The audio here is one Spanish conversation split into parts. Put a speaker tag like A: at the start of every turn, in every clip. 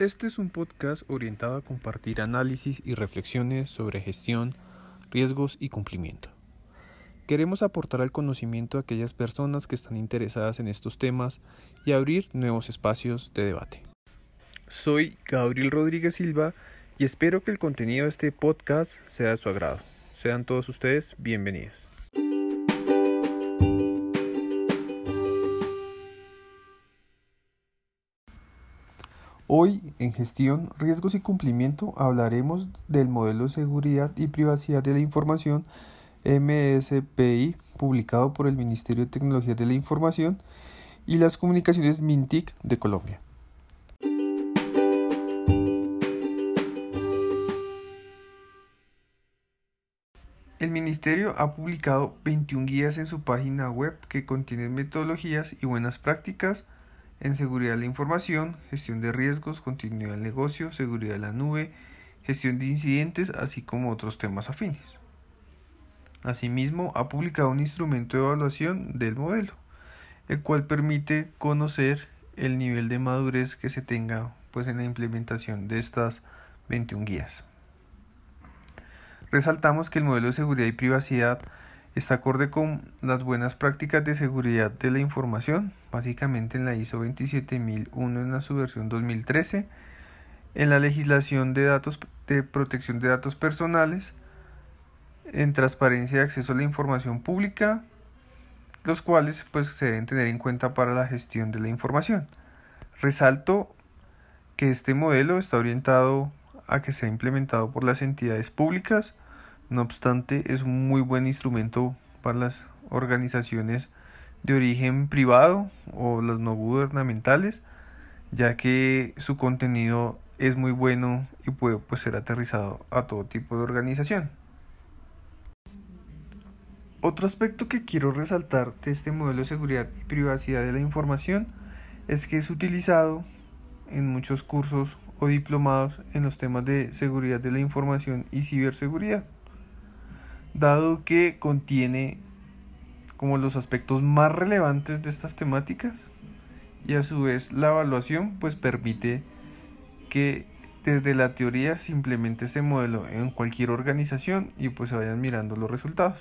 A: Este es un podcast orientado a compartir análisis y reflexiones sobre gestión, riesgos y cumplimiento. Queremos aportar al conocimiento a aquellas personas que están interesadas en estos temas y abrir nuevos espacios de debate. Soy Gabriel Rodríguez Silva y espero que el contenido de este podcast sea de su agrado. Sean todos ustedes bienvenidos. Hoy en gestión, riesgos y cumplimiento hablaremos del modelo de seguridad y privacidad de la información MSPI publicado por el Ministerio de Tecnología de la Información y las comunicaciones MINTIC de Colombia. El Ministerio ha publicado 21 guías en su página web que contienen metodologías y buenas prácticas en seguridad de la información, gestión de riesgos, continuidad del negocio, seguridad de la nube, gestión de incidentes, así como otros temas afines. Asimismo, ha publicado un instrumento de evaluación del modelo, el cual permite conocer el nivel de madurez que se tenga pues, en la implementación de estas 21 guías. Resaltamos que el modelo de seguridad y privacidad Está acorde con las buenas prácticas de seguridad de la información, básicamente en la ISO 27001 en la su versión 2013, en la legislación de datos de protección de datos personales, en transparencia de acceso a la información pública, los cuales pues se deben tener en cuenta para la gestión de la información. Resalto que este modelo está orientado a que sea implementado por las entidades públicas, no obstante, es un muy buen instrumento para las organizaciones de origen privado o las no gubernamentales, ya que su contenido es muy bueno y puede pues, ser aterrizado a todo tipo de organización. Otro aspecto que quiero resaltar de este modelo de seguridad y privacidad de la información es que es utilizado en muchos cursos o diplomados en los temas de seguridad de la información y ciberseguridad dado que contiene como los aspectos más relevantes de estas temáticas y a su vez la evaluación pues permite que desde la teoría se implemente este modelo en cualquier organización y pues se vayan mirando los resultados.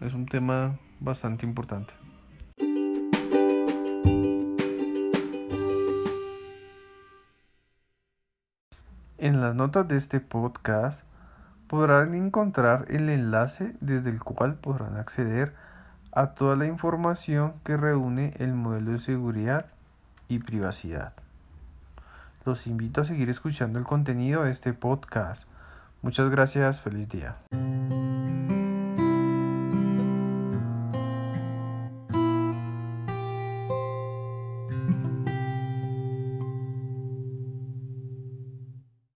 A: Es un tema bastante importante. En las notas de este podcast podrán encontrar el enlace desde el cual podrán acceder a toda la información que reúne el modelo de seguridad y privacidad. Los invito a seguir escuchando el contenido de este podcast. Muchas gracias, feliz día.